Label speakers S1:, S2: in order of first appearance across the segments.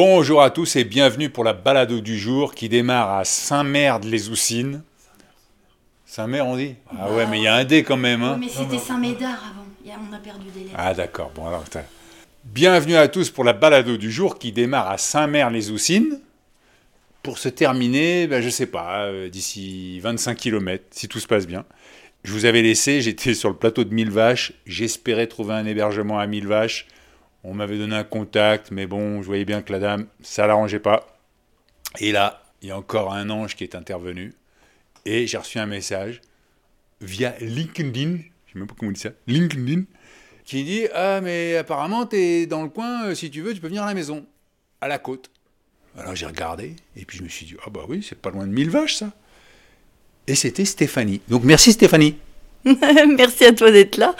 S1: Bonjour à tous et bienvenue pour la balado du jour qui démarre à Saint-Merde-les-Oussines. Saint-Mère, on dit? Ah ouais, mais il y a un D quand même. Hein.
S2: Mais c'était Saint-Médard avant. On a perdu des lettres.
S1: Ah d'accord, bon alors. t'as- Bienvenue à tous pour la balado du jour qui démarre à Saint-Mère-les-Oussines. Pour se terminer, ben, je sais pas, euh, d'ici 25 km, si tout se passe bien. Je vous avais laissé, j'étais sur le plateau de Mille Vaches, j'espérais trouver un hébergement à Mille Vaches. On m'avait donné un contact, mais bon, je voyais bien que la dame, ça l'arrangeait pas. Et là, il y a encore un ange qui est intervenu. Et j'ai reçu un message via LinkedIn, je sais même pas comment on dit ça, LinkedIn, qui dit Ah, mais apparemment, tu es dans le coin, euh, si tu veux, tu peux venir à la maison, à la côte. Alors j'ai regardé, et puis je me suis dit Ah, bah oui, c'est pas loin de mille vaches, ça. Et c'était Stéphanie. Donc merci Stéphanie.
S2: Merci à toi d'être là.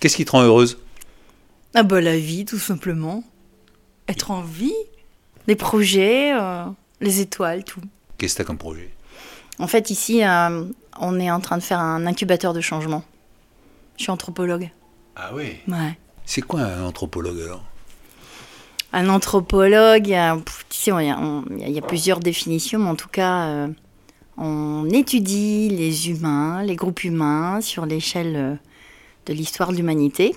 S1: Qu'est-ce qui te rend heureuse?
S2: Ah bah la vie, tout simplement. Être en vie, les projets, euh, les étoiles, tout.
S1: Qu'est-ce que t'as comme projet?
S2: En fait, ici, euh, on est en train de faire un incubateur de changement. Je suis anthropologue.
S1: Ah oui?
S2: Ouais.
S1: C'est quoi un anthropologue alors?
S2: Un anthropologue, euh, tu sais, il y, a- y y plusieurs définitions, mais en tout cas, on étudie les humains, les groupes humains sur l'échelle de l'histoire de l'humanité.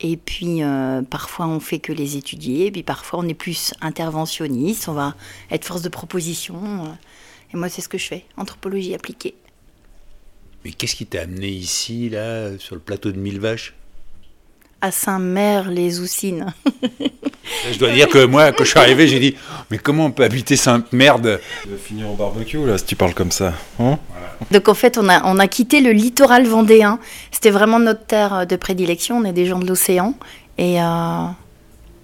S2: Et puis, euh, parfois, on fait que les étudier, et puis parfois, on est plus interventionniste, on va être force de proposition. euh. et moi, c'est ce que je fais, anthropologie appliquée.
S1: Mais qu'est-ce qui t'a amené ici, là, sur le plateau de mille vaches?
S2: À Saint-Mère-les-Oussines.
S1: Je dois dire que moi, quand je suis arrivé, j'ai dit Mais comment on peut habiter Sainte-Merde?
S3: Tu vas finir au barbecue là si tu parles comme ça. Hein?
S2: Donc en fait, on a, on a quitté le littoral vendéen. C'était vraiment notre terre de prédilection. On est des gens de l'océan. Et euh,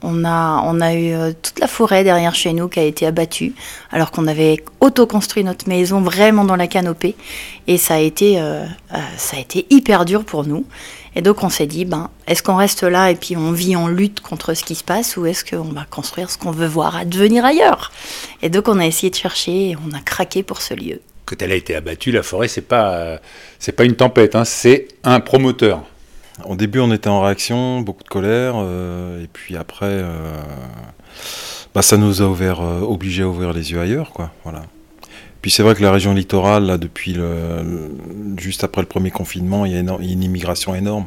S2: on, a, on a eu euh, toute la forêt derrière chez nous qui a été abattue, alors qu'on avait auto-construit notre maison vraiment dans la canopée. Et ça a été, euh, ça a été hyper dur pour nous. Et donc on s'est dit, ben, est-ce qu'on reste là et puis on vit en lutte contre ce qui se passe ou est-ce qu'on va construire ce qu'on veut voir advenir ailleurs? Et donc on a essayé de chercher et on a craqué pour ce lieu.
S1: Quand elle a été abattue, la forêt, c'est pas, euh, c'est pas une tempête, hein, c'est un promoteur.
S3: Au début on était en réaction, beaucoup de colère, euh, et puis après euh, bah, ça nous a ouvert, euh, obligé à ouvrir les yeux ailleurs quoi. Voilà. Puis c'est vrai que la région littorale, là, depuis le, juste après le premier confinement, il y a éno- il y a une immigration énorme.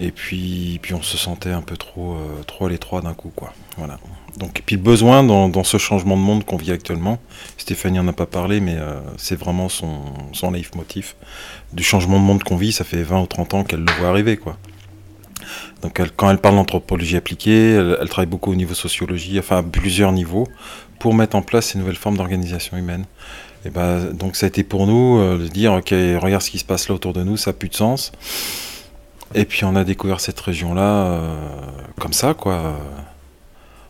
S3: Et puis, puis on se sentait un peu trop, euh, trop à l'étroit d'un coup, quoi. Voilà. Donc, et puis le besoin dans, dans ce changement de monde qu'on vit actuellement, Stéphanie en a pas parlé, mais euh, c'est vraiment son, son leitmotiv. Du changement de monde qu'on vit, ça fait 20 ou 30 ans qu'elle le voit arriver, quoi. Donc elle- quand elle parle d'anthropologie appliquée, elle, elle travaille beaucoup au niveau sociologie, enfin à plusieurs niveaux, pour mettre en place ces nouvelles formes d'organisation humaine. Et ben, donc ça a été pour nous euh, de dire, ok, regarde ce qui se passe là autour de nous, ça n'a plus de sens. Et puis on a découvert cette région-là euh, comme ça, quoi.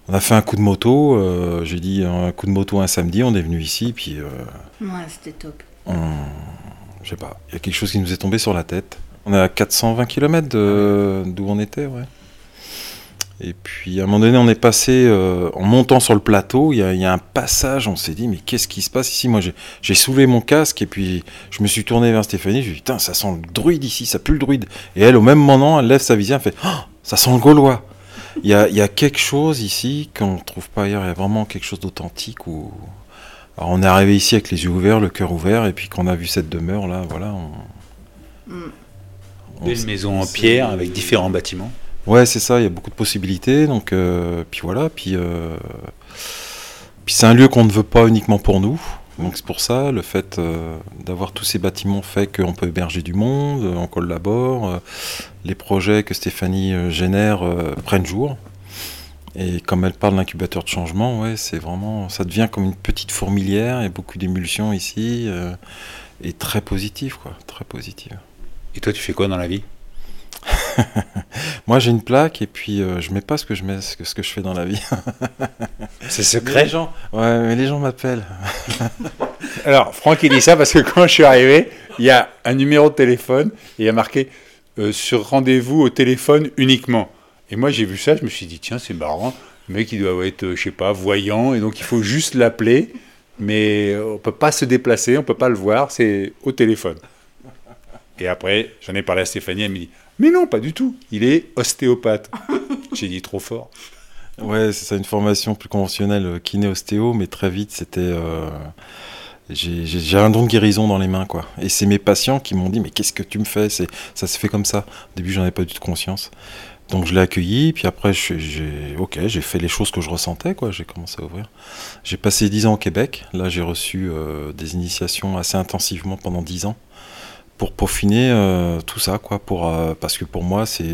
S3: On a fait un coup de moto, euh, j'ai dit un coup de moto un samedi, on est venu ici, puis euh,
S2: Ouais, c'était top.
S3: je sais pas, il y a quelque chose qui nous est tombé sur la tête. On est à 420 km d'où on était, ouais. Et puis à un moment donné, on est passé, euh, en montant sur le plateau, il y, a- il y a un passage, on s'est dit, mais qu'est-ce qui se passe ici? Moi, j'ai- soulevé mon casque et puis je me suis tourné vers Stéphanie, je lui ai dit, putain, ça sent le druide ici, ça pue le druide. Et elle, au même moment, elle lève sa visière, elle fait, Oh, ça sent le gaulois. Il y a, il y a quelque chose ici qu'on ne trouve pas ailleurs, il y a vraiment quelque chose d'authentique où... Alors on est arrivé ici avec les yeux ouverts, le cœur ouvert, et puis qu'on a vu cette demeure là, voilà. On...
S2: Mm.
S3: on
S1: Belle maison en pierre avec différents bâtiments.
S3: Ouais, c'est ça, il y a beaucoup de possibilités, donc euh, puis voilà, puis euh, puis c'est un lieu qu'on ne veut pas uniquement pour nous, donc c'est pour ça le fait euh, d'avoir tous ces bâtiments fait qu'on peut héberger du monde, on collabore, les projets que Stéphanie génère prennent jour. Et comme elle parle d'incubateur de changement, ouais, c'est vraiment, ça devient comme une petite fourmilière, il y a beaucoup d'émulsions ici, et très positive, quoi, très positive.
S1: Et toi, tu fais quoi dans la vie?
S3: Moi, j'ai une plaque et puis euh, je mets pas ce que je mets, ce que, ce que je fais dans la vie.
S1: C'est secret.
S3: les gens, ouais, mais les gens m'appellent.
S1: Alors, Franck, il dit ça parce que quand je suis arrivé, il y a un numéro de téléphone et il y a marqué euh, sur rendez-vous au téléphone uniquement. Et moi, j'ai vu ça, je me suis dit, tiens, c'est marrant. Le mec, il doit être, euh, je sais pas, voyant, et donc il faut juste l'appeler, mais euh, on peut pas se déplacer, on peut pas le voir, c'est au téléphone. Et après, j'en ai parlé à Stéphanie, elle me dit, mais non, pas du tout, il est ostéopathe. j'ai dit trop fort.
S3: Ouais, c'est ça, une formation plus conventionnelle, euh, kiné-ostéo, mais très vite, c'était. euh, j'ai un don de guérison dans les mains, quoi. Et c'est mes patients qui m'ont dit Mais qu'est-ce que tu me fais? C'est Ça s'est fait comme ça. Au début, j'en avais pas du tout conscience. Donc, je l'ai accueilli, puis après, j'ai ok, j'ai fait les choses que je ressentais, quoi. J'ai commencé à ouvrir. J'ai passé 10 ans au Québec. Là, j'ai reçu euh, des initiations assez intensivement pendant 10 ans pour peaufiner euh, tout ça, quoi. Pour, euh, parce que pour moi, c'est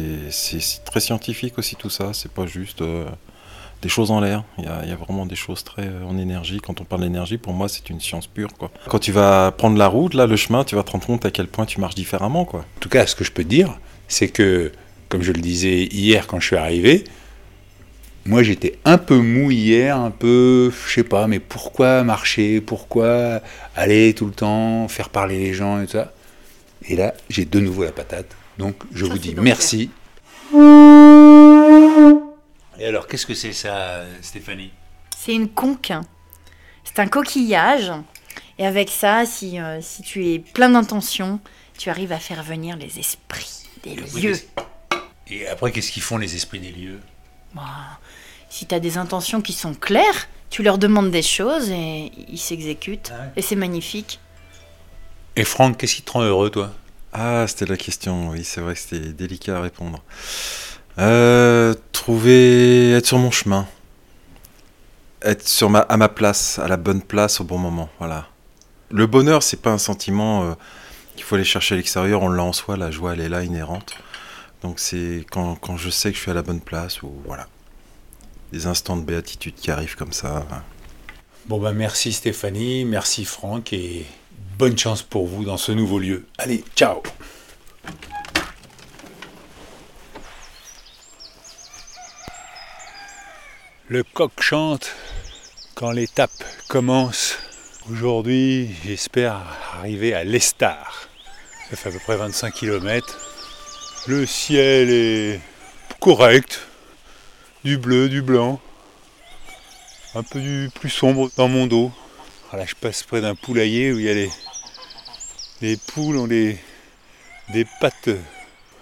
S3: très scientifique aussi, tout ça. C'est pas juste. euh, des choses en l'air. Il y, a, y a vraiment des choses très en énergie. Quand on parle d'énergie, pour moi, c'est une science pure. Quoi. Quand tu vas prendre la route, là, le chemin, tu vas te rendre compte à quel point tu marches différemment. Quoi.
S1: En tout cas, ce que je peux te dire, c'est que, comme je le disais hier quand je suis arrivé, moi j'étais un peu mou hier, un peu, je sais pas, mais pourquoi marcher, pourquoi aller tout le temps, faire parler les gens et tout ça? Et là, j'ai de nouveau la patate. Donc, je vous dis merci. Et alors, qu'est-ce que c'est ça, Stéphanie?
S2: C'est une conque. C'est un coquillage. Et avec ça, si, euh, si tu es plein d'intentions, tu arrives à faire venir les esprits des lieux.
S1: Et après, qu'est-ce qu'ils font les esprits des lieux?
S2: Bah, si tu as des intentions qui sont claires, tu leur demandes des choses et ils s'exécutent.
S1: Ah ouais.
S2: Et c'est magnifique.
S1: Et Franck, qu'est-ce qui te rend heureux, toi?
S3: Ah, c'était la question. Oui, c'est vrai que c'était délicat à répondre. Euh, trouver. être sur mon chemin. Être sur ma, à ma place, à la bonne place au bon moment. Voilà. Le bonheur, c'est pas un sentiment euh, qu'il faut aller chercher à l'extérieur. On l'a en soi. La joie, elle est là, inhérente. Donc c'est quand, quand je sais que je suis à la bonne place ou voilà. Des instants de béatitude qui arrivent comme ça.
S1: Bon bah merci Stéphanie, merci Franck et bonne chance pour vous dans ce nouveau lieu. Allez, ciao Le coq chante quand l'étape commence. Aujourd'hui, j'espère arriver à l'Estar. Ça fait à peu près 25 km. Le ciel est correct. Du bleu, du blanc un peu du plus sombre dans mon dos. Là, je passe près d'un poulailler où il y a les, les poules ont des, des pattes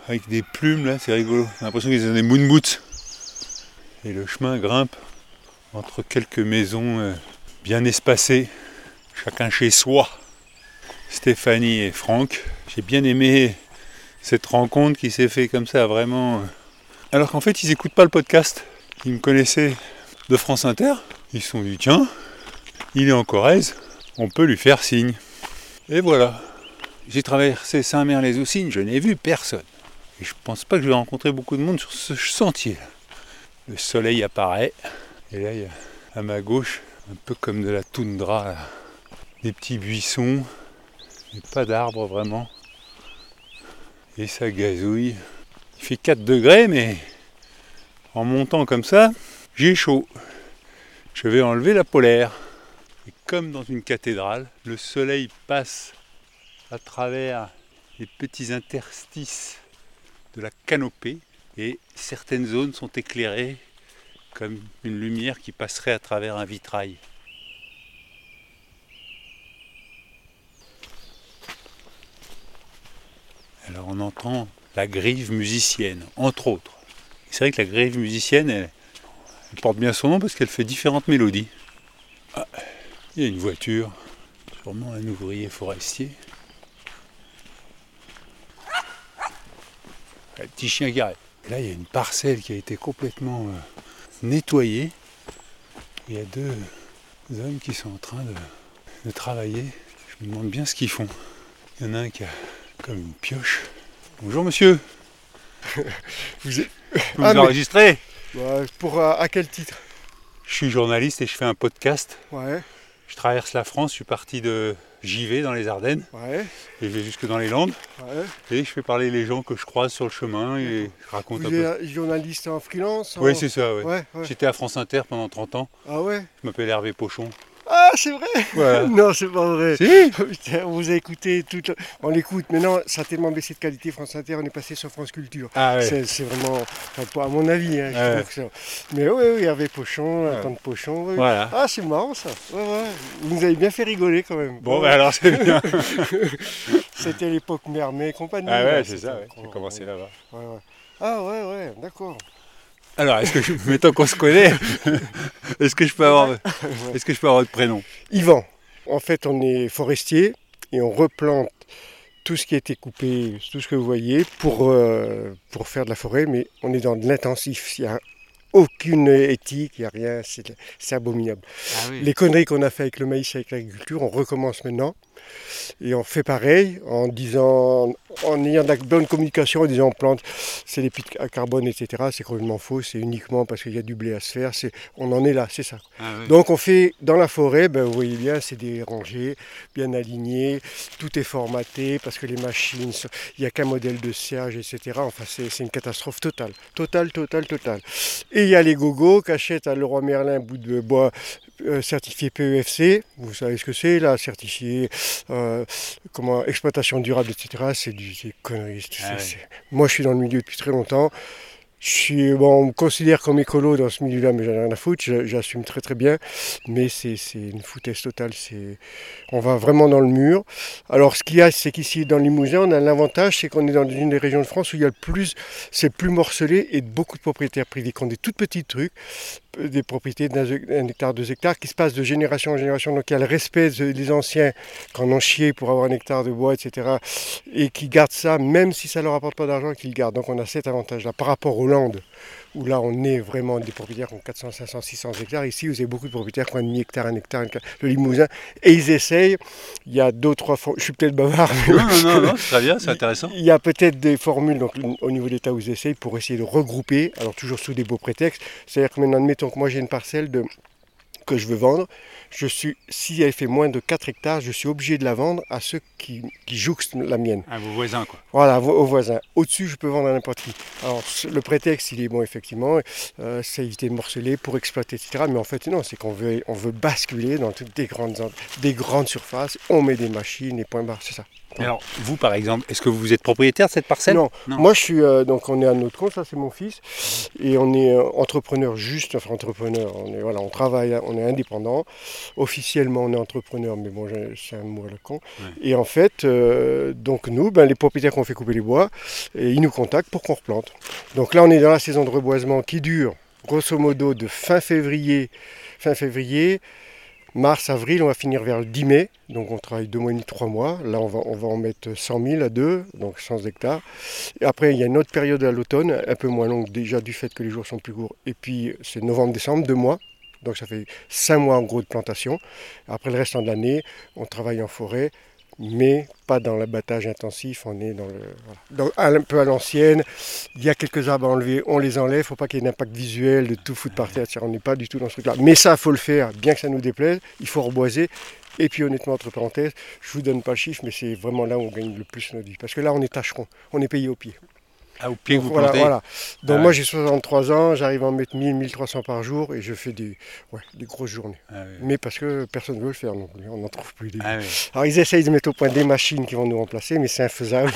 S1: avec des plumes là, c'est rigolo. J'ai l'impression qu'ils ont des moon boots. Et le chemin grimpe entre quelques maisons euh, bien espacées, chacun chez soi. Stéphanie et Franck, j'ai bien aimé cette rencontre qui s'est fait comme ça vraiment. euh, Alors qu'en fait, ils n'écoutent pas le podcast. Ils me connaissaient de France Inter. Ils sont dit, tiens, il est en Corrèze, on peut lui faire signe. Et voilà. J'ai traversé Saint-Mer-les-Oussines, je n'ai vu personne. Et je pense pas que je vais rencontrer beaucoup de monde sur ce sentier. Le soleil apparaît. Et là, il y a à ma gauche, un peu comme de la toundra, des petits buissons, mais pas d'arbres vraiment. Et ça gazouille. Il fait 4 degrés, mais en montant comme ça, j'ai chaud. Je vais enlever la polaire. Et comme dans une cathédrale, le soleil passe à travers les petits interstices de la canopée et certaines zones sont éclairées comme une lumière qui passerait à travers un vitrail. Alors on entend la grive musicienne, entre autres. C'est vrai que la grive musicienne, elle, porte bien son nom parce qu'elle fait différentes mélodies. Ah, il y a une voiture, sûrement un ouvrier forestier. Petit chien. Et là, il y a une parcelle qui a été complètement euh, nettoyée. Il y a deux hommes qui sont en train de, de travailler. Je me demande bien ce qu'ils font. Il y en a un qui a comme une pioche. Bonjour monsieur.
S4: Vous êtes-
S1: Vous
S4: Ah, Bah, pour euh, à quel titre?
S1: Je suis journaliste et je fais un podcast.
S4: Ouais.
S1: Je traverse la France, je suis parti de j'y vais dans les Ardennes,
S4: Ouais,
S1: et je vais jusque dans les Landes,
S4: ouais.
S1: et je fais parler les gens que je croise sur le chemin et je raconte
S4: Vous
S1: un peu.
S4: êtes journaliste en freelance en-
S1: Oui, c'est ça, ouais. J'étais à France Inter pendant 30 ans,
S4: Ah ouais
S1: je m'appelle Hervé Pochon.
S4: Ah, c'est vrai
S1: Voilà.
S4: Non, c'est pas vrai.
S1: si
S4: Putain, on vous a écouté toute la- On l'écoute. Maintenant, ça a tellement baissé de qualité, France Inter, on est passé sur France Culture.
S1: Ah ouais.
S4: C'est vraiment, enfin, à mon avis, hein, je
S1: Ouais.
S4: trouve que ça- Mais oui, oui, Hervé Pochon,
S1: Ouais.
S4: Antoine Pochon. oui.
S1: Voilà.
S4: Ah, c'est marrant ça. Ouais, ouais. Vous nous avez bien fait rigoler quand même.
S1: Bon, bah alors c'est bien.
S4: C'était l'époque Mermet et compagnie.
S1: Ah ouais, c'est ça, j'ai commencé là-bas.
S4: Ah ouais, ouais, d'accord.
S1: Alors, est-ce que je, mettons qu'on se connaît, est-ce que je peux avoir, est-ce que je peux avoir votre prénom?
S4: Yvan, en fait, on est forestier et on replante tout ce qui a été coupé, tout ce que vous voyez, pour, euh, pour faire de la forêt, mais on est dans de l'intensif. Il n'y a aucune éthique, il n'y a rien, c'est c'est abominable.
S1: Ah oui.
S4: Les conneries qu'on a fait avec le maïs, avec l'agriculture, on recommence maintenant. Et on fait pareil en disant, en ayant de la bonne communication, en disant on plante, c'est des pics à carbone, etc. C'est complètement faux, c'est uniquement parce qu'il y a du blé à se faire. On en est là, c'est ça.
S1: Ah oui.
S4: Donc on fait dans la forêt, ben, vous voyez bien, c'est des rangées bien alignées, tout est formaté parce que les machines, il n'y a qu'un modèle de serge, etc. Enfin c'est une catastrophe totale, totale, totale, totale. Et il y a les gogos qui achètent à Leroy Merlin un bout de bois euh, certifié PEFC, vous savez ce que c'est là, certifié euh, comment exploitation durable, etc. C'est du conneries.
S1: Ah ouais.
S4: Moi je suis dans le milieu depuis très longtemps. Je suis, bon, on me considère comme écolo dans ce milieu-là, mais j'en ai rien à foutre, j'assume très très bien. Mais c'est une foutaise totale, on va vraiment dans le mur. Alors ce qu'il y a, c'est qu'ici dans le Limousin, on a l'avantage, c'est qu'on est dans une des régions de France où il y a le plus, c'est plus morcelé et beaucoup de propriétaires privés qui ont des tout petits trucs, des propriétés d'un un hectare, deux hectares, qui se passent de génération en génération. Donc il y a le respect de- des anciens qui en ont chié pour avoir un hectare de bois, etc. Et qui gardent ça, même si ça leur apporte pas d'argent, qu'ils le gardent. Donc on a cet avantage-là par rapport aux Landes où là on est vraiment des propriétaires qui ont 400, 500, 600 hectares. Ici, vous avez beaucoup de propriétaires qui ont un demi-hectare, un hectare, un hectare, le Limousin, et ils essayent. Il y a deux, trois fois, je suis peut-être bavard, mais
S1: Non, non, non, non, c'est très bien, c'est intéressant.
S4: il y a peut-être des formules donc, au niveau d'État où ils essayent pour essayer de regrouper, alors toujours sous des beaux prétextes. C'est-à-dire que maintenant, admettons que moi j'ai une parcelle de, que je veux vendre, je suis, si elle fait moins de 4 hectares, je suis obligé de la vendre à ceux qui, qui jouxtent la mienne.
S1: À vos voisins, quoi.
S4: Voilà, vo- aux voisins. Au-dessus, je peux vendre à n'importe qui. Alors, le prétexte, il est bon, effectivement, euh, c'est éviter de morceler pour exploiter, etc. Mais en fait, non, c'est qu'on veut, on veut basculer dans toutes des grandes, des grandes surfaces, on met des machines et point barre, c'est ça.
S1: Alors, vous, par exemple, est-ce que vous êtes propriétaire de cette parcelle
S4: Non.
S1: Non.
S4: Moi, je suis, euh, donc on est à notre compte, ça c'est mon fils, et on est euh, entrepreneur juste, enfin entrepreneur, on est, voilà, on travaille, on est indépendant. Officiellement, on est entrepreneur, mais bon, j'ai- c'est un mot à la con.
S1: Ouais.
S4: Et en fait, euh, donc nous, ben, les propriétaires qui ont fait couper les bois, et ils nous contactent pour qu'on replante. Donc là, on est dans la saison de reboisement qui dure, grosso modo, de fin février, fin février, mars, avril, on va finir vers le 10 mai. Donc on travaille deux mois et demi, trois mois. Là, on va, en mettre 100 000 à deux, donc 100 hectares. Après, il y a une autre période à l'automne, un peu moins longue déjà du fait que les jours sont plus courts. Et puis, c'est novembre-décembre, deux mois. Donc ça fait cinq mois en gros de plantation. Après le restant de l'année, on travaille en forêt, mais pas dans l'abattage intensif. On est dans le, un peu à l'ancienne. Il y a quelques arbres à enlever, on les enlève. Il ne faut pas qu'il y ait un impact visuel de tout foutre par terre. On n'est pas du tout dans ce truc-là. Mais ça, il faut le faire, bien que ça nous déplaise. Il faut reboiser. Et puis honnêtement, entre parenthèses, je vous donne pas le chiffre, mais c'est vraiment là où on gagne le plus notre vie. Parce que là, on est tâcheron, on est payé au pied.
S1: Ah, au pied que vous
S4: voilà,
S1: plantez
S4: voilà. Donc
S1: Ah
S4: moi j'ai 63 ans, j'arrive à en mettre 1000, 1300 par jour et je fais des, ouais, des grosses journées.
S1: Ah, oui.
S4: Mais parce que personne ne veut le faire non plus, on n'en trouve plus. Des...
S1: Ah, oui.
S4: Alors ils essayent de mettre au point des machines qui vont nous remplacer, mais c'est infaisable.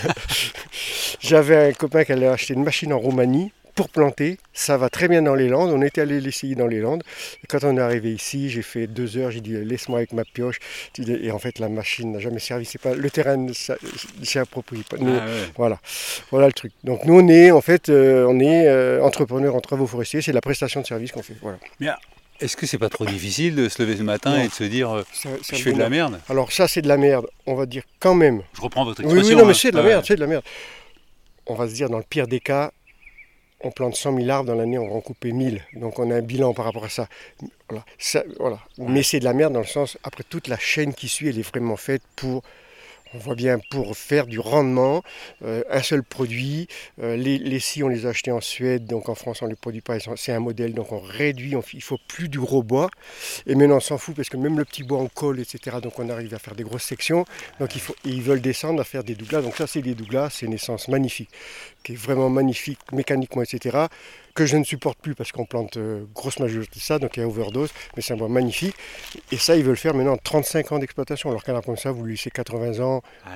S4: J'avais un copain qui allait acheter une machine en Roumanie pour planter. Ça va très bien dans les Landes. On était allé l'essayer dans les Landes. Et quand on est arrivé ici, j'ai fait deux heures. J'ai dit laisse-moi avec ma pioche. Et en fait, la machine n'a jamais servi. C'est pas le terrain ne s'y approprie pas. Nous,
S1: Ah, ouais.
S4: voilà, voilà le truc. Donc nous on est en fait, euh, on est euh, entrepreneur en travaux forestiers. C'est la prestation de service qu'on fait. Voilà.
S1: Est-ce que c'est pas trop difficile de se lever ce matin
S4: Non.
S1: et de se dire euh,
S4: Ça- ça
S1: je fais de la merde
S4: Alors ça c'est de la merde. On va dire quand même.
S1: Je reprends votre expression.
S4: oui, non, mais
S1: hein.
S4: c'est de la merde, c'est de la merde. On va se dire, dans le pire des cas, on plante 100 000 arbres dans l'année, on va en couper 1000. Donc on a un bilan par rapport à ça. Voilà. Ça- voilà. Mais c'est de la merde dans le sens, après toute la chaîne qui suit, elle est vraiment faite pour. On voit bien pour faire du rendement, euh, un seul produit. Euh, les, les scies, on les a achetés en Suède, donc en France on ne les produit pas. C'est un modèle, donc on réduit, il faut plus du gros bois. Et maintenant on s'en fout parce que même le petit bois on colle, etc. Donc on arrive à faire des grosses sections. Donc il faut, ils veulent descendre à faire des douglas. Donc ça c'est des douglas, c'est une essence magnifique, qui est vraiment magnifique mécaniquement, etc que je ne supporte plus parce qu'on plante euh, grosse majorité de ça, donc il y a overdose, mais c'est un bois magnifique. Et ça, ils veulent faire maintenant 35 ans d'exploitation, alors qu'un arbre comme ça, vous lui laissez 80 ans. Ah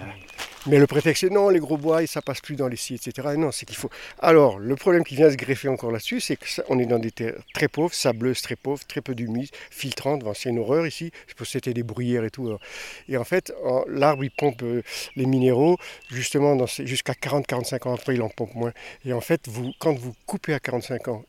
S4: mais le prétexte, c'est non, les gros bois, ça passe plus dans les scies, etc. non, c'est qu'il faut. Alors, le problème qui vient se greffer encore là-dessus, c'est qu'on est dans des terres très pauvres, sableuses, très pauvres, très peu d'humus, filtrantes. c'est une horreur ici. Je pense que c'était des bruyères et tout. Et en fait, l'arbre, il pompe euh, les minéraux, justement, jusqu'à 40-45 ans après, il en pompe moins. Et en fait, vous, quand vous coupez à 45 ans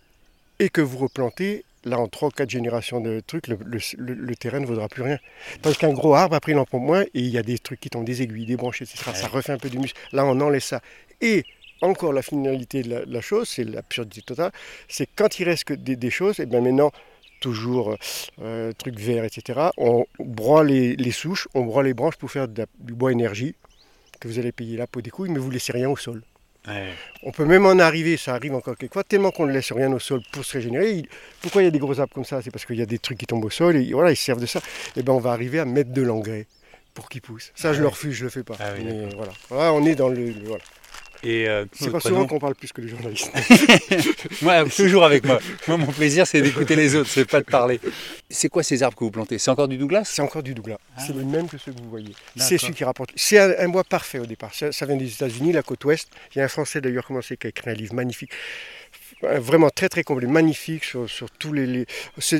S4: et que vous replantez, là en 3 ou 4 générations de trucs, le, terrain ne vaudra plus rien. Parce qu'un gros arbre, après il en prend moins, et il y a des trucs qui tombent, des aiguilles, des branches, etc. Ça refait un peu d'humus. Là on enlève ça. Et encore la finalité de la, chose, c'est l'absurdité totale, c'est quand il reste que des, choses, et bien maintenant, toujours euh, trucs verts, etc., on broie les, souches, on broie les branches pour faire du bois énergie, que vous allez payer la peau des couilles, mais vous laissez rien au sol. On peut même en arriver, ça arrive encore quelquefois, tellement qu'on ne laisse rien au sol pour se régénérer. Pourquoi il y a des gros arbres comme ça? C'est parce qu'il y a des trucs qui tombent au sol et voilà, ils servent de ça. Et eh ben on va arriver à mettre de l'engrais pour qu'ils poussent. Ça, je le refuse, je le fais pas. Ah voilà. on est dans le voilà.
S1: Euh,
S4: c'est pas souvent qu'on parle plus que les journalistes.
S1: moi, toujours avec moi. Moi, mon plaisir, c'est d'écouter les autres, c'est pas de parler. C'est quoi ces arbres que vous plantez? C'est encore du Douglas?
S4: C'est encore du Douglas. Ah. C'est le même que ceux que vous voyez. C'est celui qui rapporte. C'est un, bois parfait au départ. Ça, vient des États-Unis, la côte ouest. Il y a un Français d'ailleurs commencé qui a écrit un livre magnifique vraiment très très complet, magnifique sur, sur tous les.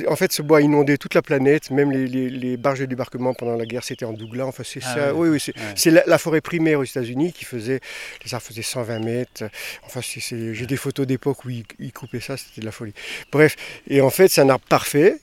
S4: En fait, ce bois a inondé toute la planète, même les, les, barges de débarquement pendant la guerre, c'était en Douglas. Enfin, c'est ah ça. Oui, oui, c'est la, forêt primaire aux États-Unis qui faisait. Les arbres faisaient 120 mètres. Enfin, j'ai des photos d'époque où ils, ils coupaient ça, c'était de la folie. Bref, et en fait, c'est un arbre parfait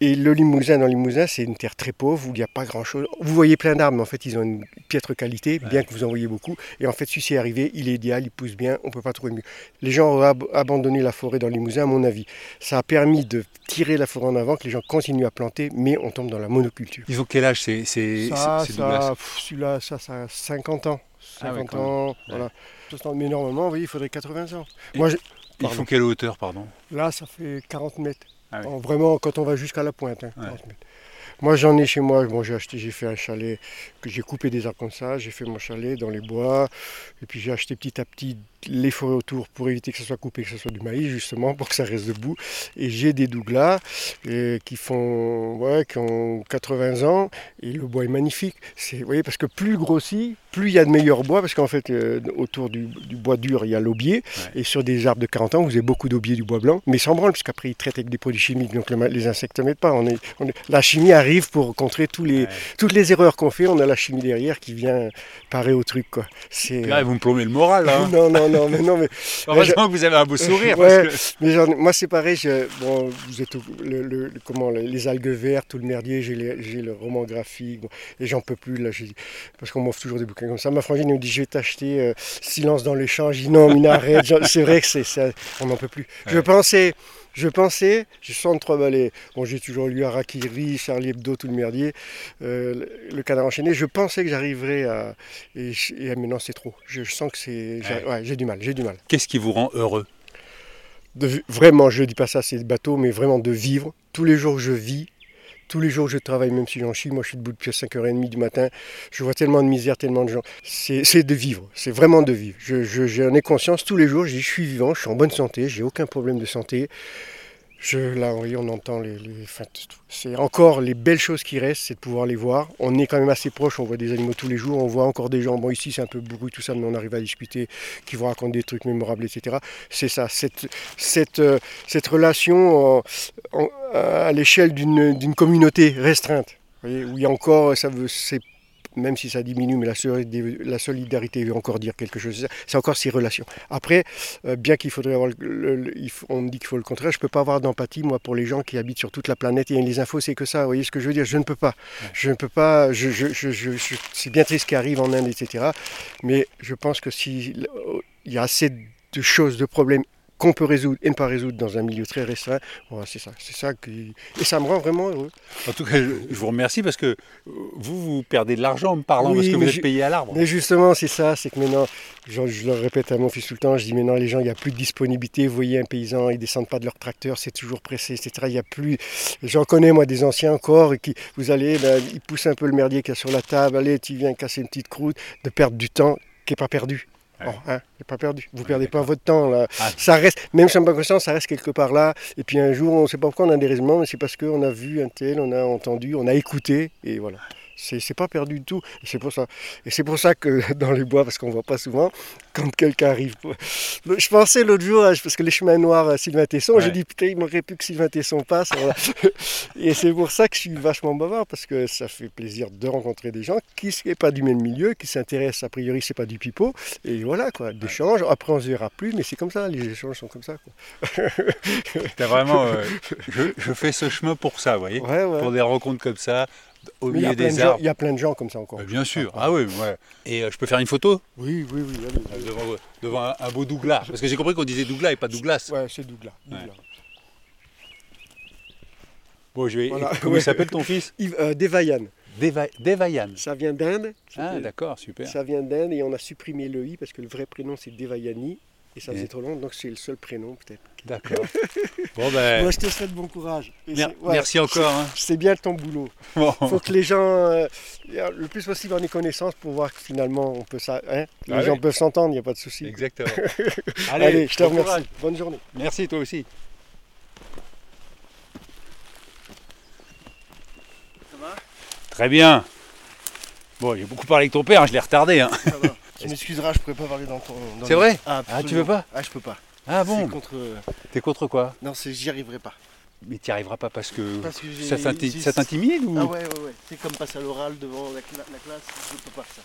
S4: et le Limousin, dans le Limousin, c'est une terre très pauvre où il n'y a pas grand-chose. Vous voyez plein d'arbres, mais en fait, ils ont une piètre qualité, bien que vous en voyez beaucoup. Et en fait, celui-ci est arrivé, il est idéal, il pousse bien, on ne peut pas trouver mieux. Les gens ont abandonné la forêt dans le Limousin, à mon avis. Ça a permis de tirer la forêt en avant, que les gens continuent à planter, mais on tombe dans la monoculture.
S1: Ils ont quel âge c'est
S4: Ça, ça, celui-là, ça, ça a 50 ans. 50 ah ans, voilà. Mais normalement, voyez, il faudrait 80 ans.
S1: Moi, ils font quelle hauteur, pardon?
S4: Là, ça fait 40 mètres. Ah vraiment, quand on va jusqu'à la pointe. Hein, moi, j'en ai chez moi. Bon, j'ai acheté, j'ai fait un chalet que j'ai coupé des arbres comme ça. J'ai fait mon chalet dans les bois. Et puis j'ai acheté petit à petit les forêts autour pour éviter que ça soit coupé, que ce soit du maïs justement, pour que ça reste debout. Et j'ai des douglas qui font, ouais, qui ont 80 ans et le bois est magnifique. C'est, vous voyez, parce que plus grossit, plus il y a de meilleurs bois, parce qu'en fait euh, autour du, bois dur il y a l'aubier et sur des arbres de 40 ans vous avez beaucoup d'aubier du bois blanc, mais sans branle, puisqu'après ils traitent avec des produits chimiques, donc les insectes ne mettent pas. On est, la chimie arrive pour contrer tous les, toutes les erreurs qu'on fait. On a la chimie derrière qui vient parer au truc, quoi.
S1: C'est, Là, vous me plombez le moral.
S4: Hein. non, non, non, mais non, mais.
S1: Heureusement que vous avez un beau sourire.
S4: mais moi, c'est pareil. bon, vous êtes le, comment, les algues vertes, tout le merdier, j'ai, le roman graphique, et j'en peux plus, là, parce qu'on m'offre toujours des bouquins comme ça. Ma frangine me dit Je vais t'acheter euh, Silence dans les champs. Je dis Non, mais arrête. c'est vrai que c'est, on n'en peut plus. Je pensais. Je pensais, j'ai 63 balais, bon j'ai toujours lu Harakiri, Charlie Hebdo, tout le merdier, euh, le canard enchaîné, je pensais que j'arriverais à... Et, maintenant c'est trop, je, sens que c'est... Ouais, j'ai du mal, j'ai du mal.
S1: Qu'est-ce qui vous rend heureux?
S4: De, Vraiment, je ne dis pas ça, c'est le bateau, mais vraiment de vivre. Tous les jours je vis, tous les jours, je travaille, même si j'en chie. Moi, je suis debout depuis 5h30 du matin. Je vois tellement de misère, tellement de gens. C'est de vivre. C'est vraiment de vivre. J'en je, ai conscience tous les jours. Je dis, je suis vivant, je suis en bonne santé, j'ai aucun problème de santé. Je, là, oui, on entend les. c'est encore les belles choses qui restent, c'est de pouvoir les voir. On est quand même assez proche, on voit des animaux tous les jours, on voit encore des gens. Bon, ici, c'est un peu bruit, tout ça, mais on arrive à discuter, qui vous racontent des trucs mémorables, etc. C'est ça, cette, cette, euh, cette relation à l'échelle d'une communauté restreinte. où il y a encore, ça veut, même si ça diminue, mais la, solidarité veut encore dire quelque chose. C'est encore ces relations. Après, euh, bien qu'il faudrait avoir, on me dit qu'il faut le contraire, je ne peux pas avoir d'empathie, moi, pour les gens qui habitent sur toute la planète. Et les infos, c'est que ça. Vous voyez ce que je veux dire? Je ne peux pas. Je ne peux pas. Je, c'est bien triste ce qui arrive en Inde, etc. Mais je pense que s'il y a assez de choses, de problèmes qu'on peut résoudre et ne pas résoudre dans un milieu très restreint. Voilà, c'est ça, c'est ça qui... et ça me rend vraiment heureux.
S1: En tout cas, je, vous remercie parce que vous, vous perdez de l'argent en me parlant
S4: Oui,
S1: parce que vous êtes payé à l'arbre.
S4: Mais justement, c'est ça, c'est que maintenant, je, je le répète à mon fils tout le temps, je dis maintenant les gens, il n'y a plus de disponibilité. Vous voyez un paysan, ils descendent pas de leur tracteur, c'est toujours pressé, etc. Il y a plus. J'en connais moi des anciens encore qui, vous allez, ben, ils poussent un peu le merdier qu'il y a sur la table. Allez, tu viens casser une petite croûte, de perdre du temps qui n'est pas perdu.
S1: Ouais.
S4: Bon, hein, pas perdu. Vous perdez pas votre temps là.
S1: Ah.
S4: Ça reste, même si on n'a pas conscience, ça reste quelque part là. Et puis un jour, on ne sait pas pourquoi on a des raisonnements, mais c'est parce qu'on a vu un tel, on a entendu, on a écouté, et voilà. C'est pas perdu du tout. Et c'est pour ça. Et c'est pour ça que dans les bois, parce qu'on voit pas souvent, quand quelqu'un arrive. Je pensais l'autre jour, hein, parce que les chemins noirs, euh, Sylvain Tesson,
S1: Ouais.
S4: j'ai dit putain, il manquerait plus que Sylvain Tesson passe. voilà. et c'est pour ça que je suis vachement bavard, parce que ça fait plaisir de rencontrer des gens qui ne sont pas du même milieu, qui s'intéressent, a priori, c'est pas du pipeau. Et voilà, quoi, d'échanges. Après, on se verra plus, mais c'est comme ça, les échanges sont comme ça. Quoi.
S1: T'as vraiment. euh, je, je fais ce chemin pour ça, vous voyez
S4: Ouais, ouais.
S1: Pour des rencontres comme ça, au
S4: Mais il y, a
S1: milieu
S4: plein
S1: des
S4: de gens,
S1: arbres.
S4: il y a plein de gens comme ça encore.
S1: Euh, Bien sûr. Ah oui, ouais. Et euh, je peux faire une photo?
S4: Oui, oui, oui.
S1: euh, devant, devant un, un beau Douglas Parce que j'ai compris qu'on disait Douglas et pas Douglas.
S4: Ouais, c'est Douglas. Douglas.
S1: Bon, je vais.
S4: Voilà.
S1: Comment s'appelle ton fils?
S4: Yves, euh, Devayan.
S1: Deva- Devayan.
S4: Ça vient d'Inde.
S1: Ah, d'accord, super.
S4: Ça vient d'Inde et on a supprimé le i parce que le vrai prénom c'est Devayani et ça
S1: Et-
S4: faisait trop long donc c'est le seul prénom peut-être.
S1: D'accord. Bon, ben.
S4: Moi je te souhaite bon courage.
S1: Mer-
S4: ouais,
S1: merci encore. hein.
S4: C'est bien ton boulot.
S1: Bon.
S4: faut que les gens euh, le plus possible en aient connaissance pour voir que finalement on peut ça. hein, les
S1: Ah
S4: gens
S1: oui.
S4: peuvent s'entendre, il n'y a pas de souci.
S1: Exactement.
S4: Allez, je te
S1: bon
S4: remercie.
S1: courage.
S4: Bonne journée.
S1: Merci, toi aussi. Très bien. Bon, j'ai beaucoup parlé avec ton père, hein, je l'ai retardé. hein.
S5: Ça va. Tu m'excuseras, je pourrais pas parler dans ton. dans
S1: C'est vrai
S5: ah,
S1: Ah, tu veux pas
S5: Ah, je peux pas.
S1: Ah
S5: C'est
S1: bon
S5: contre.
S1: T'es contre quoi
S5: Non, c'est j'y arriverai pas.
S1: Mais t'y arriveras pas parce que,
S5: Parce que
S1: ça t'inti-
S5: j'ai-
S1: ça t'intimide ou
S5: Ah ouais, ouais, ouais. C'est comme passer à l'oral devant la, cla- la classe, je peux pas ça.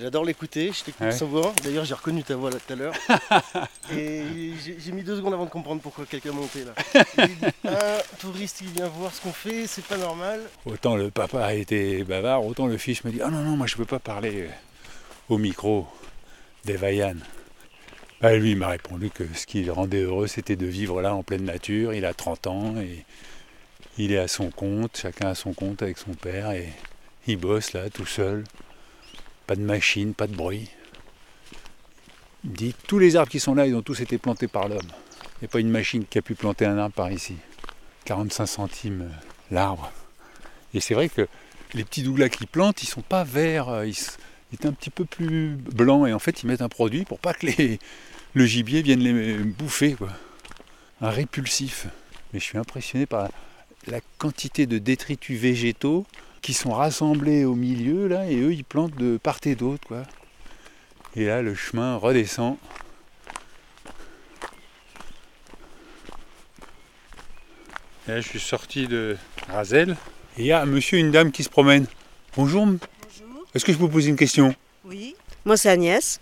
S5: J'adore l'écouter, je t'écoute
S1: Ouais.
S5: souvent. D'ailleurs, j'ai reconnu ta voix là tout à l'heure. Et j'ai j'ai mis deux secondes avant de comprendre pourquoi quelqu'un montait là. J'ai dit, un touriste qui vient voir ce qu'on fait, c'est pas normal.
S1: Autant le papa a été bavard, autant le fils me dit Ah non, non, moi je peux pas parler euh, au micro des Vaillannes. Bah, lui, m'a répondu que ce qui le rendait heureux, c'était de vivre là en pleine nature. Il a 30 ans et il est à son compte, chacun à son compte avec son père et il bosse là tout seul. Pas de machine, pas de bruit. Il dit Tous les arbres qui sont là, ils ont tous été plantés par l'homme. Il n'y a pas une machine qui a pu planter un arbre par ici. 45 centimes euh, l'arbre. Et c'est vrai que les petits douglas qu'ils plantent, ils sont pas verts, euh, ils sont un petit peu plus blancs. Et en fait, ils mettent un produit pour pas que les, le gibier vienne les bouffer. Quoi. Un répulsif. Mais je suis impressionné par la, la quantité de détritus végétaux qui sont rassemblés au milieu, là, et eux, ils plantent de part et d'autre. Quoi. Et là, le chemin redescend. Et là, je suis sorti de Razel. Et il y a un monsieur et une dame qui se promènent. Bonjour. Est-ce que je peux poser une question?
S6: Oui. Moi, c'est Agnès.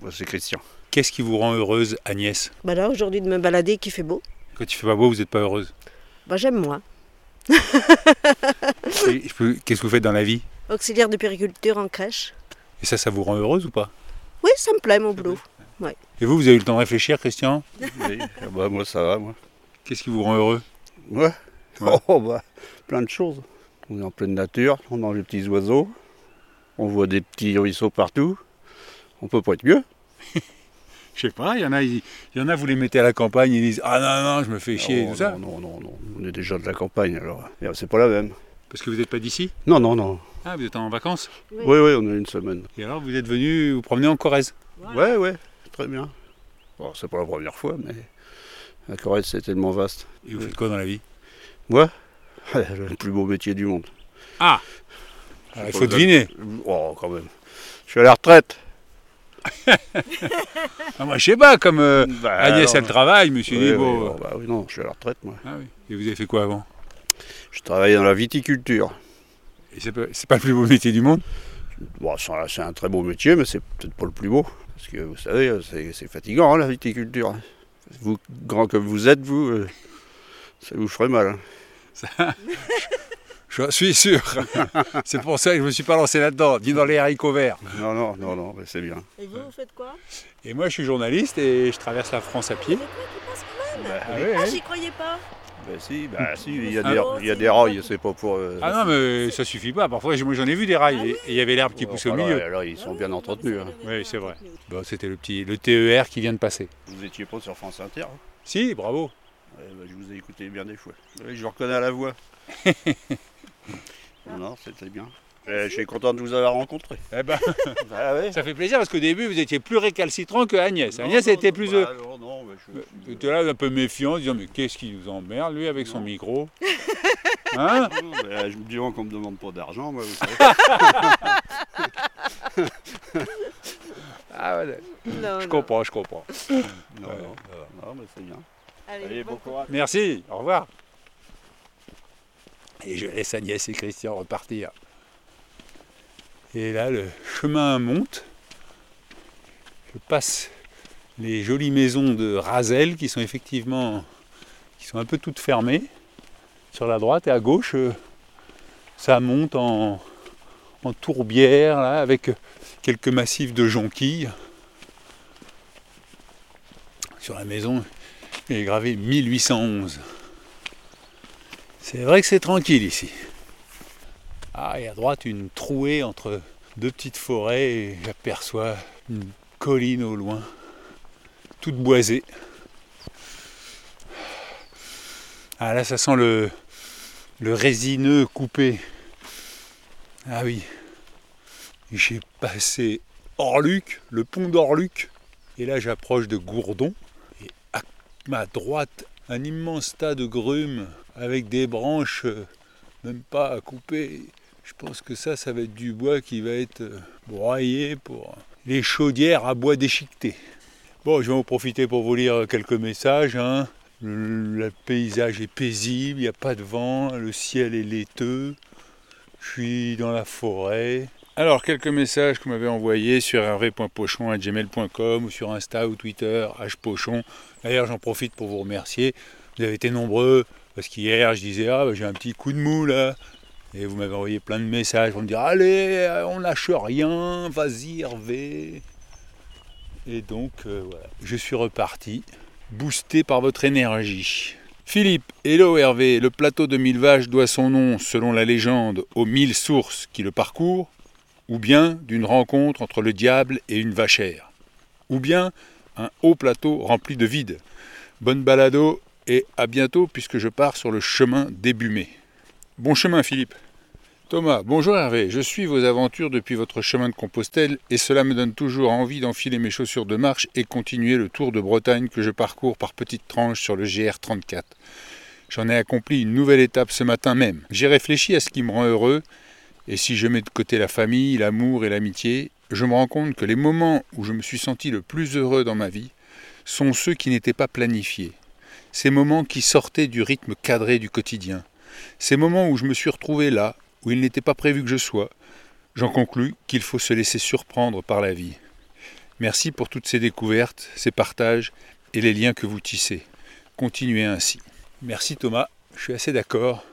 S7: Moi, c'est Christian.
S1: Qu'est-ce qui vous rend heureuse, Agnès?
S6: Bah là, aujourd'hui, de me balader, qu'il fait beau.
S1: Quand il fait pas beau, vous n'êtes pas heureuse?
S6: Bah, j'aime moi.
S1: Et je peux- Qu'est-ce que vous faites dans la vie?
S6: Auxiliaire de périculture en crèche.
S1: Et ça, ça vous rend heureuse ou pas?
S6: Oui, ça me plaît, mon boulot.
S1: Et vous, vous avez eu le temps de réfléchir, Christian?
S7: Oui, ah bah, moi, ça va, moi.
S1: Qu'est-ce qui vous rend heureux?
S7: Ouais.
S1: Ouais.
S7: Oh, bah, plein de choses. On est en pleine nature, on mange les petits oiseaux, on voit des petits ruisseaux partout. On peut pas être mieux.
S1: Je sais pas, il y en a, il y en a, vous les mettez à la campagne, ils disent Ah non, non, je me fais chier, et
S7: Oh,
S1: ça.
S7: non, non, non, non. On est déjà de la campagne, alors. Euh, C'est pas la même.
S1: Parce que vous n'êtes pas d'ici?
S7: Non, non, non.
S1: Ah, vous êtes en vacances?
S6: Oui.
S7: Oui, oui, on a une semaine.
S1: Et alors, vous êtes venu vous promener en Corrèze?
S7: Ouais, ouais, très bien. Bon, c'est pas la première fois, mais la Corrèze, c'est tellement vaste.
S1: Et vous faites quoi dans la vie?
S7: Moi, le plus beau métier du monde.
S1: Ah Alors, Il faut deviner.
S7: Oh, quand même. Je suis à la retraite.
S1: Ah, moi, je sais pas, comme euh,
S7: Bah,
S1: Agnès,
S7: alors,
S1: elle travaille, suis
S7: oui,
S1: dit
S7: oui,
S1: Bon.
S7: bah oui, non, je suis à la retraite, moi.
S1: Ah oui. Et vous avez fait quoi avant?
S7: Je travaille dans la viticulture.
S1: Et c'est pas, pas le plus beau métier du monde?
S7: Bon, c'est un- c'est un très beau métier, mais c'est peut-être pas le plus beau. Parce que vous savez, c'est fatigant, hein, la viticulture. Vous, grand comme vous êtes, vous, euh, ça vous ferait mal. hein.
S1: Je suis sûr. c'est pour ça que je me suis pas lancé là-dedans, ni dans les haricots verts.
S7: Non, non, non, non, mais c'est bien.
S6: Et vous, vous faites quoi?
S1: Et moi, je suis journaliste et je traverse la France à pied.
S6: C'est quoi qui passe quand même?
S7: Bah,
S1: Ah oui,
S6: Ah,
S1: oui.
S6: j'y croyais pas.
S7: bah si, bah si, il y a
S1: Ah
S7: des,
S6: bon,
S7: il y a
S6: c'est
S7: des
S6: une
S7: rails, c'est pas pour... euh,
S1: Ah non, mais ça suffit pas. Parfois, moi, j'en ai vu des rails et- et il y avait l'herbe qui
S7: ouais,
S1: poussait au milieu.
S7: Là, ils sont bien entretenus. hein.
S1: Oui, c'est vrai. Bon, c'était le petit le TER qui vient de passer.
S7: Vous étiez pas sur France Inter hein?
S1: Si, bravo.
S7: Bah, Je vous ai écouté bien des fois. Je vous reconnais à la voix. non, non, c'était bien. Euh, je suis content de vous avoir rencontré.
S1: Eh ben,
S7: Bah ouais.
S1: ça fait plaisir parce qu'au début, vous étiez plus récalcitrant que Agnès. Agnès était plus. euh,
S7: Bah, non, non, mais je-
S1: Tu étais là un peu méfiant, disant mais qu'est-ce qui nous emmerde lui avec son micro Hein
S7: euh, je me dis oh, qu'on me demande pas d'argent, moi, vous savez.
S1: Ah ouais,
S6: Non,
S1: je
S6: non.
S1: comprends, je comprends.
S7: Non,
S1: Ouais,
S7: non, non, mais c'est bien.
S6: Allez,
S7: Allez,
S6: bon
S7: bon courage.
S1: Merci, au revoir. Et je laisse Agnès et Christian repartir. Et là, le chemin monte. Je passe les jolies maisons de Razel qui sont effectivement qui sont un peu toutes fermées sur la droite et à gauche euh, ça monte en, en tourbière là, avec quelques massifs de jonquilles. Sur la maison, est gravé 1811. C'est vrai que c'est tranquille ici. Ah, et à droite, une trouée entre deux petites forêts et j'aperçois une colline au loin, toute boisée. Ah là, ça sent le, le résineux coupé. Ah oui. J'ai passé Orluc, le pont d'Orluc, et là j'approche de Gourdon. À droite, un immense tas de grumes avec des branches euh, même pas à couper. Je pense que ça, ça va être du bois qui va être euh, broyé pour les chaudières à bois déchiqueté. Bon, je vais en profiter pour vous lire quelques messages. hein. Le paysage est paisible, il n'y a pas de vent, le ciel est laiteux. Je suis dans la forêt. Alors, quelques messages que vous m'avez envoyés sur hervé.pochon.gmail.com ou sur Insta ou Twitter, hpochon. D'ailleurs, j'en profite pour vous remercier. Vous avez été nombreux, parce qu'hier, je disais, ah, bah, j'ai un petit coup de mou là. Et vous m'avez envoyé plein de messages pour me dire, allez, on lâche rien, vas-y Hervé. Et donc, euh, voilà, je suis reparti, boosté par votre énergie. Philippe, hello Hervé, le plateau de Mille Vaches doit son nom, selon la légende, aux mille sources qui le parcourent, ou bien d'une rencontre entre le diable et une vachère, ou bien un haut plateau rempli de vide. Bonne balado et à bientôt puisque je pars sur le chemin débumé. Bon chemin Philippe. Thomas, bonjour Hervé, je suis vos aventures depuis votre chemin de Compostelle et cela me donne toujours envie d'enfiler mes chaussures de marche et continuer le tour de Bretagne que je parcours par petites tranches sur le GR34. J'en ai accompli une nouvelle étape ce matin même. J'ai réfléchi à ce qui me rend heureux et si je mets de côté la famille, l'amour et l'amitié, je me rends compte que les moments où je me suis senti le plus heureux dans ma vie sont ceux qui n'étaient pas planifiés. Ces moments qui sortaient du rythme cadré du quotidien. Ces moments où je me suis retrouvé là, où il n'était pas prévu que je sois. J'en conclus qu'il faut se laisser surprendre par la vie. Merci pour toutes ces découvertes, ces partages et les liens que vous tissez. Continuez ainsi. Merci Thomas, je suis assez d'accord.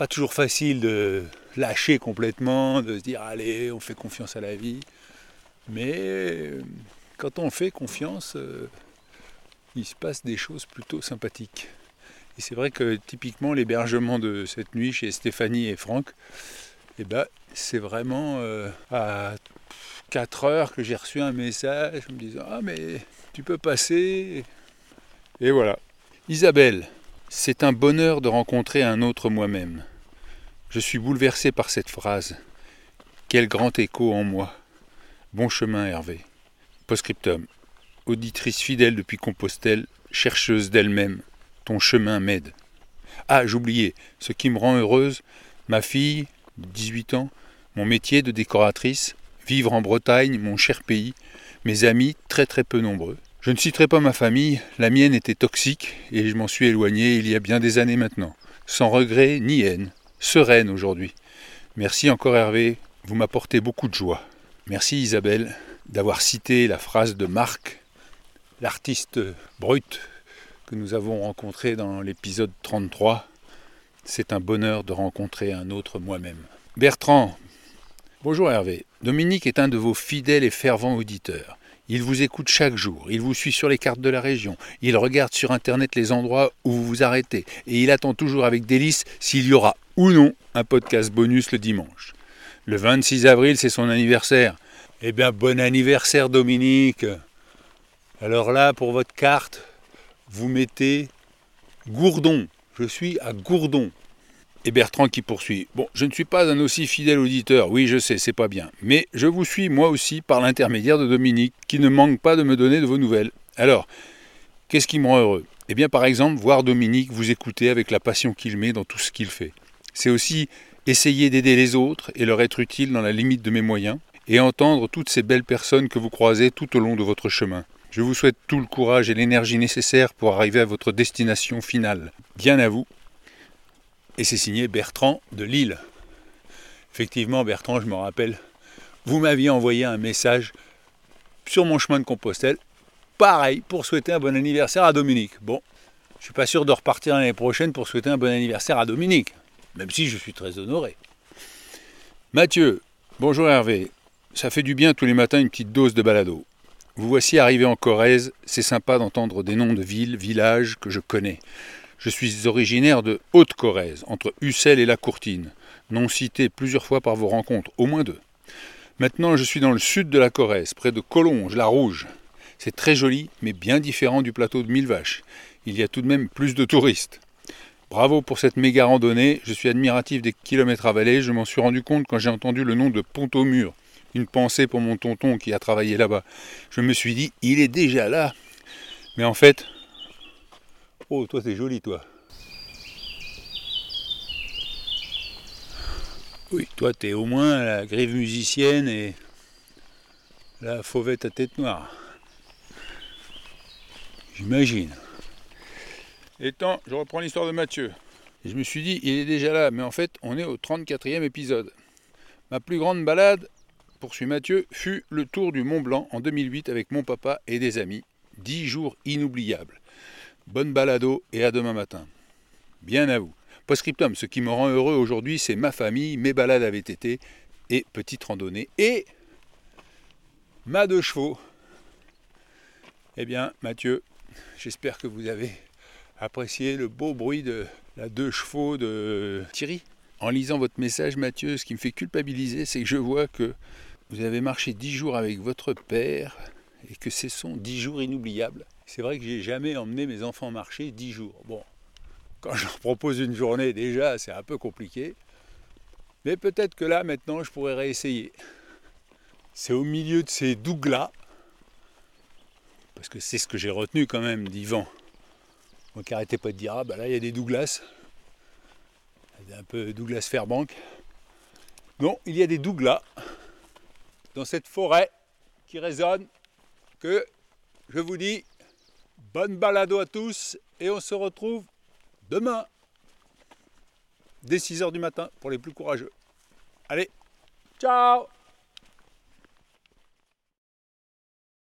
S1: Pas toujours facile de lâcher complètement, de se dire allez, on fait confiance à la vie. Mais euh, quand on fait confiance, euh, il se passe des choses plutôt sympathiques. Et c'est vrai que typiquement l'hébergement de cette nuit chez Stéphanie et Franck, eh ben, c'est vraiment euh, à 4 heures que j'ai reçu un message me disant Ah mais tu peux passer. Et voilà. Isabelle, c'est un bonheur de rencontrer un autre moi-même. Je suis bouleversé par cette phrase. Quel grand écho en moi. Bon chemin Hervé. Postscriptum. Auditrice fidèle depuis Compostelle, chercheuse d'elle-même, ton chemin m'aide. Ah, j'oubliais, ce qui me rend heureuse, ma fille, 18 ans, mon métier de décoratrice, vivre en Bretagne, mon cher pays, mes amis très très peu nombreux. Je ne citerai pas ma famille, la mienne était toxique et je m'en suis éloigné il y a bien des années maintenant, sans regret ni haine, sereine aujourd'hui. Merci encore Hervé, vous m'apportez beaucoup de joie. Merci Isabelle d'avoir cité la phrase de Marc, l'artiste brut que nous avons rencontré dans l'épisode 33. C'est un bonheur de rencontrer un autre moi-même. Bertrand, bonjour Hervé. Dominique est un de vos fidèles et fervents auditeurs. Il vous écoute chaque jour, il vous suit sur les cartes de la région, il regarde sur Internet les endroits où vous vous arrêtez, et il attend toujours avec délice s'il y aura ou non un podcast bonus le dimanche. Le 26 avril, c'est son anniversaire. Eh bien, bon anniversaire Dominique Alors là, pour votre carte, vous mettez Gourdon. Je suis à Gourdon. Et Bertrand qui poursuit. Bon, je ne suis pas un aussi fidèle auditeur, oui je sais, c'est pas bien. Mais je vous suis moi aussi par l'intermédiaire de Dominique, qui ne manque pas de me donner de vos nouvelles. Alors, qu'est-ce qui me rend heureux? Eh bien par exemple, voir Dominique vous écouter avec la passion qu'il met dans tout ce qu'il fait. C'est aussi essayer d'aider les autres et leur être utile dans la limite de mes moyens, et entendre toutes ces belles personnes que vous croisez tout au long de votre chemin. Je vous souhaite tout le courage et l'énergie nécessaires pour arriver à votre destination finale. Bien à vous, et c'est signé Bertrand de Lille. Effectivement, Bertrand, je me rappelle, vous m'aviez envoyé un message sur mon chemin de Compostelle, pareil, pour souhaiter un bon anniversaire à Dominique. Bon, je suis pas sûr de repartir l'année prochaine pour souhaiter un bon anniversaire à Dominique, même si je suis très honoré. Mathieu, bonjour Hervé. Ça fait du bien tous les matins une petite dose de balado. Vous voici arrivé en Corrèze, c'est sympa d'entendre des noms de villes, villages que je connais. Je suis originaire de Haute-Corrèze, entre Ussel et La Courtine, non cité plusieurs fois par vos rencontres, au moins deux. Maintenant, je suis dans le sud de la Corrèze, près de Collonges, la Rouge. C'est très joli, mais bien différent du plateau de Mille Vaches. Il y a tout de même plus de touristes. Bravo pour cette méga randonnée, je suis admiratif des kilomètres avalés, je m'en suis rendu compte quand j'ai entendu le nom de Pont-au-Mur. Une pensée pour mon tonton qui a travaillé là-bas. Je me suis dit, il est déjà là. Mais en fait, Oh, toi, t'es joli, toi. Oui, toi, t'es au moins la grève musicienne et la fauvette à tête noire. J'imagine. Étant, je reprends l'histoire de Mathieu. Je me suis dit, il est déjà là, mais en fait, on est au 34e épisode. Ma plus grande balade, poursuit Mathieu, fut le tour du Mont Blanc en 2008 avec mon papa et des amis. Dix jours inoubliables. Bonne balado et à demain matin. Bien à vous. Postscriptum, ce qui me rend heureux aujourd'hui, c'est ma famille, mes balades à VTT et petite randonnée et ma deux chevaux. Eh bien, Mathieu, j'espère que vous avez apprécié le beau bruit de la deux chevaux de Thierry. En lisant votre message, Mathieu, ce qui me fait culpabiliser, c'est que je vois que vous avez marché dix jours avec votre père et que ce sont dix jours inoubliables. C'est vrai que j'ai jamais emmené mes enfants marcher 10 jours. Bon, quand je leur propose une journée, déjà, c'est un peu compliqué. Mais peut-être que là, maintenant, je pourrais réessayer. C'est au milieu de ces douglas, parce que c'est ce que j'ai retenu quand même d'Yvan. Donc arrêtez pas de dire, ah bah là, il y a des Douglas. Un peu Douglas Fairbank. Non, il y a des douglas dans cette forêt qui résonne que je vous dis Bonne balado à tous et on se retrouve demain dès 6h du matin pour les plus courageux. Allez, ciao